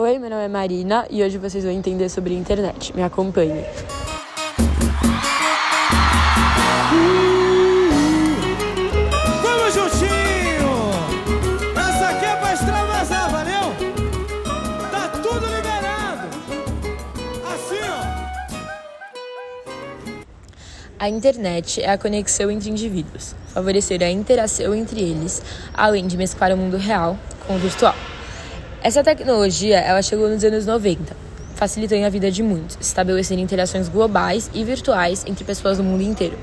Oi, meu nome é Marina e hoje vocês vão entender sobre a internet. Me acompanhe. Vamos juntinho! Essa aqui é pra extravasar, valeu? Tá tudo liberado! Assim, ó! A internet é a conexão entre indivíduos, favorecer a interação entre eles, além de mesclar o mundo real com o virtual. Essa tecnologia ela chegou nos anos 90, facilitando a vida de muitos, estabelecendo interações globais e virtuais entre pessoas do mundo inteiro.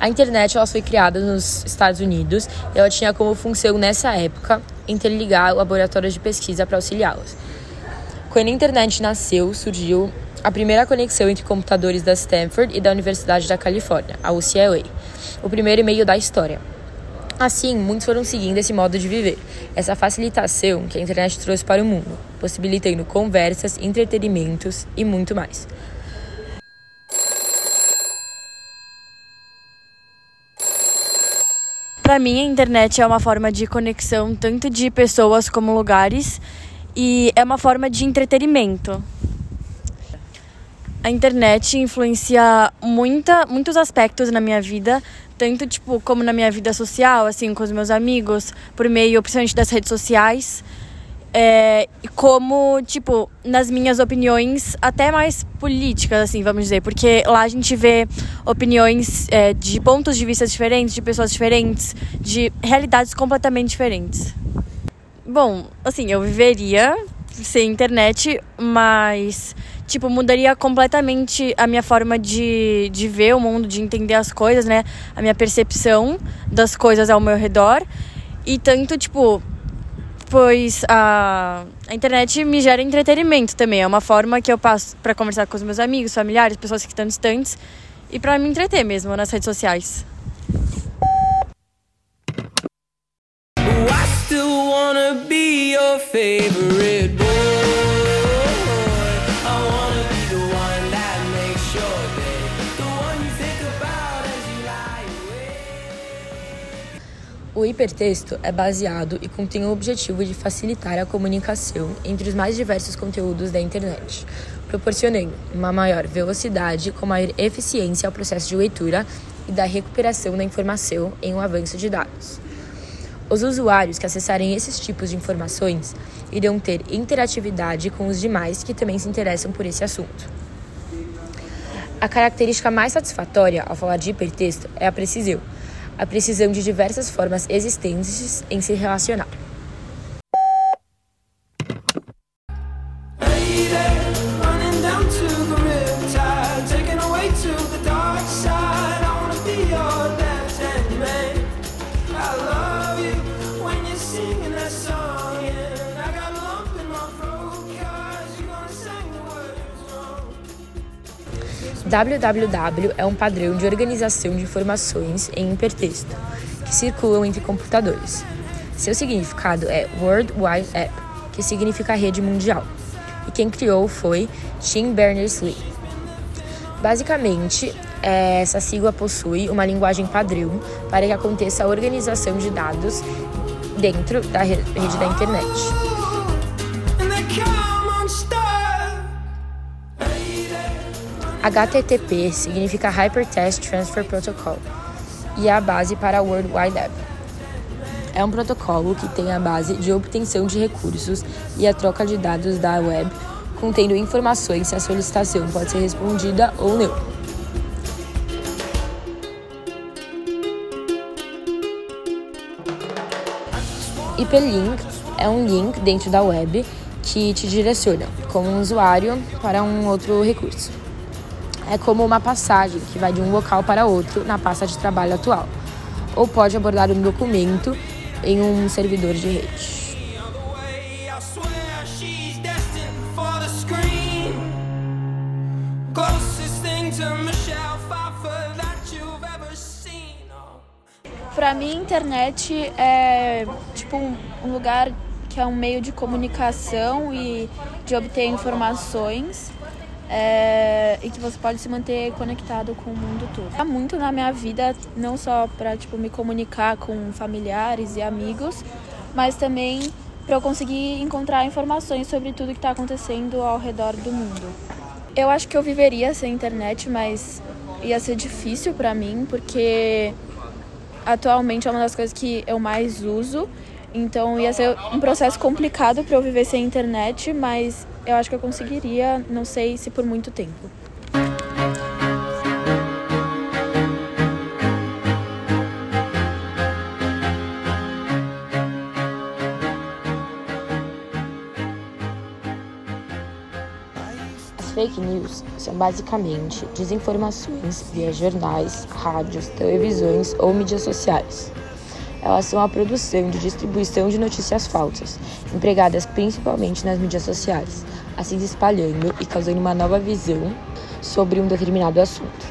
A internet ela foi criada nos Estados Unidos e ela tinha como função nessa época interligar laboratórios de pesquisa para auxiliá-los. Quando a internet nasceu, surgiu a primeira conexão entre computadores da Stanford e da Universidade da Califórnia, a UCLA, o primeiro e-mail da história. Assim, muitos foram seguindo esse modo de viver, essa facilitação que a internet trouxe para o mundo, possibilitando conversas, entretenimentos e muito mais. Para mim, a internet é uma forma de conexão tanto de pessoas como lugares e é uma forma de entretenimento. A internet influencia muita, muitos aspectos na minha vida, tanto tipo como na minha vida social, assim, com os meus amigos, por meio principalmente das redes sociais, é, como tipo nas minhas opiniões até mais políticas, assim, vamos dizer, porque lá a gente vê opiniões é, de pontos de vista diferentes, de pessoas diferentes, de realidades completamente diferentes. Bom, assim, eu viveria sem internet, mas tipo, mudaria completamente a minha forma de, de ver o mundo, de entender as coisas, né? A minha percepção das coisas ao meu redor. E tanto, tipo, pois a, a internet me gera entretenimento também. É uma forma que eu passo para conversar com os meus amigos, familiares, pessoas que estão distantes e para me entreter mesmo nas redes sociais. I still wanna be your favorite boy. O hipertexto é baseado e contém o objetivo de facilitar a comunicação entre os mais diversos conteúdos da internet, proporcionando uma maior velocidade com maior eficiência ao processo de leitura e da recuperação da informação em um avanço de dados. Os usuários que acessarem esses tipos de informações irão ter interatividade com os demais que também se interessam por esse assunto. A característica mais satisfatória ao falar de hipertexto é a precisão, a precisão de diversas formas existentes em se relacionar. Www é um padrão de organização de informações em hipertexto que circulam entre computadores. Seu significado é World Wide Web, que significa rede mundial, e quem criou foi Tim Berners-Lee. Basicamente, eh, essa sigla possui uma linguagem padrão para que aconteça a organização de dados dentro da re- rede da internet. HTTP significa Hypertext Transfer Protocol e é a base para a World Wide Web. É um protocolo que tem a base de obtenção de recursos e a troca de dados da web, contendo informações se a solicitação pode ser respondida ou não. Hyperlink é um link dentro da web que te direciona, como um usuário, para um outro recurso. É como uma passagem que vai de um local para outro na pasta de trabalho atual, ou pode abordar um documento em um servidor de rede. Pra mim, internet é tipo um lugar que é um meio de comunicação e de obter informações é, e que você pode se manter conectado com o mundo todo. Tá muito na minha vida, não só para tipo me comunicar com familiares e amigos, mas também para eu conseguir encontrar informações sobre tudo que está acontecendo ao redor do mundo. Eu acho que eu viveria sem internet, mas ia ser difícil para mim, porque atualmente é uma das coisas que eu mais uso. Então ia ser um processo complicado para eu viver sem internet, mas eu acho que eu conseguiria, não sei se por muito tempo. Fake news são basicamente desinformações via jornais, rádios, televisões ou mídias sociais. Elas são a produção e distribuição de notícias falsas, empregadas principalmente nas mídias sociais, assim se espalhando e causando uma nova visão sobre um determinado assunto.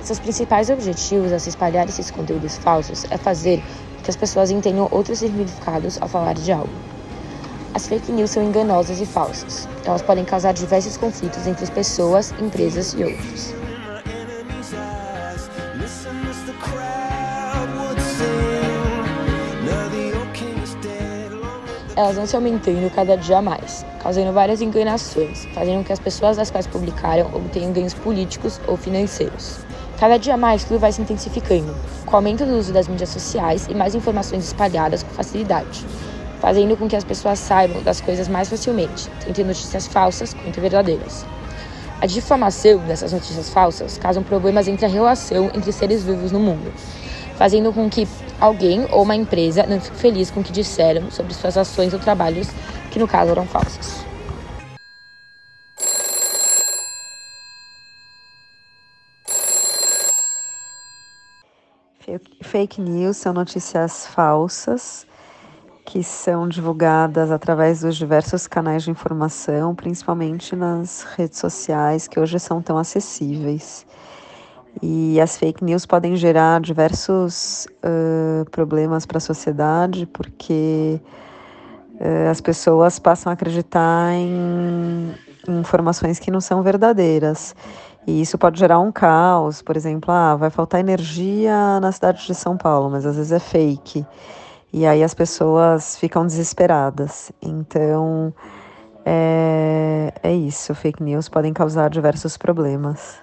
Seus principais objetivos ao se espalhar esses conteúdos falsos é fazer que as pessoas entendam outros significados ao falar de algo. As fake news são enganosas e falsas. Elas podem causar diversos conflitos entre as pessoas, empresas e outros. Elas vão se aumentando cada dia mais, causando várias enganações, fazendo com que as pessoas das quais publicaram obtenham ganhos políticos ou financeiros. Cada dia mais tudo vai se intensificando, com o aumento do uso das mídias sociais e mais informações espalhadas com facilidade, fazendo com que as pessoas saibam das coisas mais facilmente, tanto notícias falsas quanto verdadeiras. A difamação dessas notícias falsas causam problemas entre a relação entre seres vivos no mundo, fazendo com que alguém ou uma empresa não fique feliz com o que disseram sobre suas ações ou trabalhos, que no caso eram falsos. Fake- news são notícias falsas que são divulgadas através dos diversos canais de informação, principalmente nas redes sociais, que hoje são tão acessíveis. E as fake news podem gerar diversos ãh, problemas para a sociedade, porque ãh, as pessoas passam a acreditar em, em informações que não são verdadeiras. E isso pode gerar um caos, por exemplo, ah, vai faltar energia na cidade de São Paulo, mas às vezes é fake. E aí as pessoas ficam desesperadas. Então, é, é isso. Fake news podem causar diversos problemas.